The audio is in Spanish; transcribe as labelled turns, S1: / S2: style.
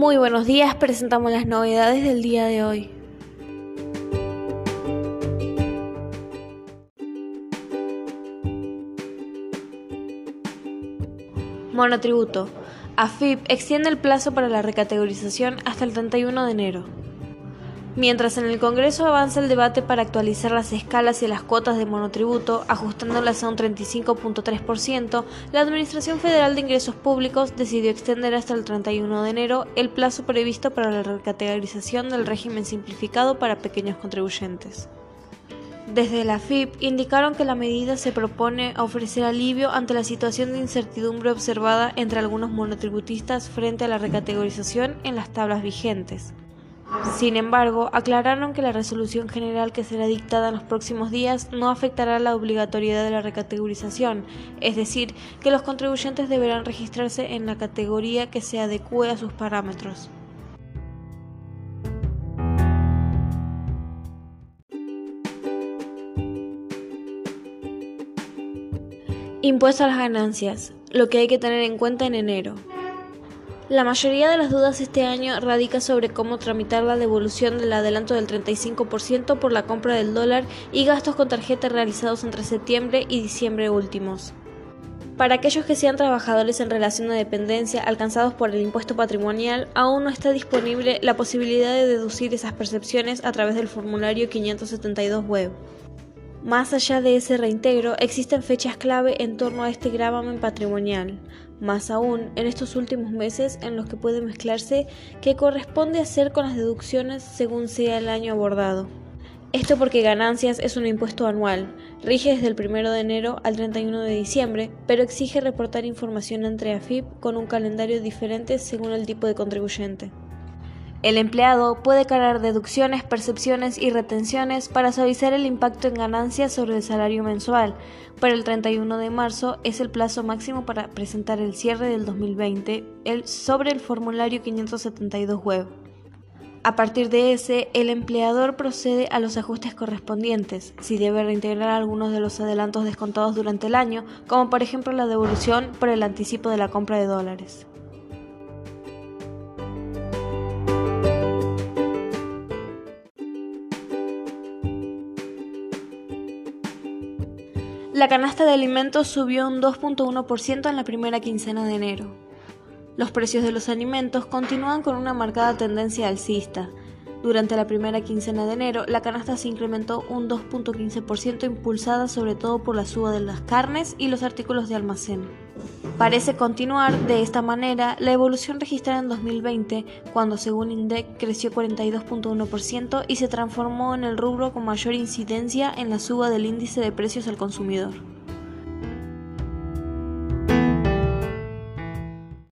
S1: Muy buenos días, presentamos las novedades del día de hoy. Monotributo. AFIP extiende el plazo para la recategorización hasta el 31 de enero. Mientras en el Congreso avanza el debate para actualizar las escalas y las cuotas de monotributo, ajustándolas a un 35.3%, la Administración Federal de Ingresos Públicos decidió extender hasta el 31 de enero el plazo previsto para la recategorización del régimen simplificado para pequeños contribuyentes. Desde la FIP indicaron que la medida se propone ofrecer alivio ante la situación de incertidumbre observada entre algunos monotributistas frente a la recategorización en las tablas vigentes. Sin embargo, aclararon que la resolución general que será dictada en los próximos días no afectará la obligatoriedad de la recategorización, es decir, que los contribuyentes deberán registrarse en la categoría que se adecue a sus parámetros. Impuesto a las ganancias, lo que hay que tener en cuenta en enero. La mayoría de las dudas este año radica sobre cómo tramitar la devolución del adelanto del 35% por la compra del dólar y gastos con tarjeta realizados entre septiembre y diciembre últimos. Para aquellos que sean trabajadores en relación de dependencia alcanzados por el impuesto patrimonial, aún no está disponible la posibilidad de deducir esas percepciones a través del formulario 572 web. Más allá de ese reintegro, existen fechas clave en torno a este gravamen patrimonial, más aún en estos últimos meses en los que puede mezclarse qué corresponde hacer con las deducciones según sea el año abordado. Esto porque ganancias es un impuesto anual, rige desde el 1 de enero al 31 de diciembre, pero exige reportar información entre AFIP con un calendario diferente según el tipo de contribuyente. El empleado puede cargar deducciones, percepciones y retenciones para suavizar el impacto en ganancias sobre el salario mensual. Para el 31 de marzo es el plazo máximo para presentar el cierre del 2020 sobre el formulario 572 web. A partir de ese, el empleador procede a los ajustes correspondientes, si debe reintegrar algunos de los adelantos descontados durante el año, como por ejemplo la devolución por el anticipo de la compra de dólares. La canasta de alimentos subió un 2.1% en la primera quincena de enero. Los precios de los alimentos continúan con una marcada tendencia alcista. Durante la primera quincena de enero, la canasta se incrementó un 2.15% impulsada sobre todo por la suba de las carnes y los artículos de almacén. Parece continuar de esta manera la evolución registrada en 2020, cuando según INDEC creció 42.1% y se transformó en el rubro con mayor incidencia en la suba del índice de precios al consumidor.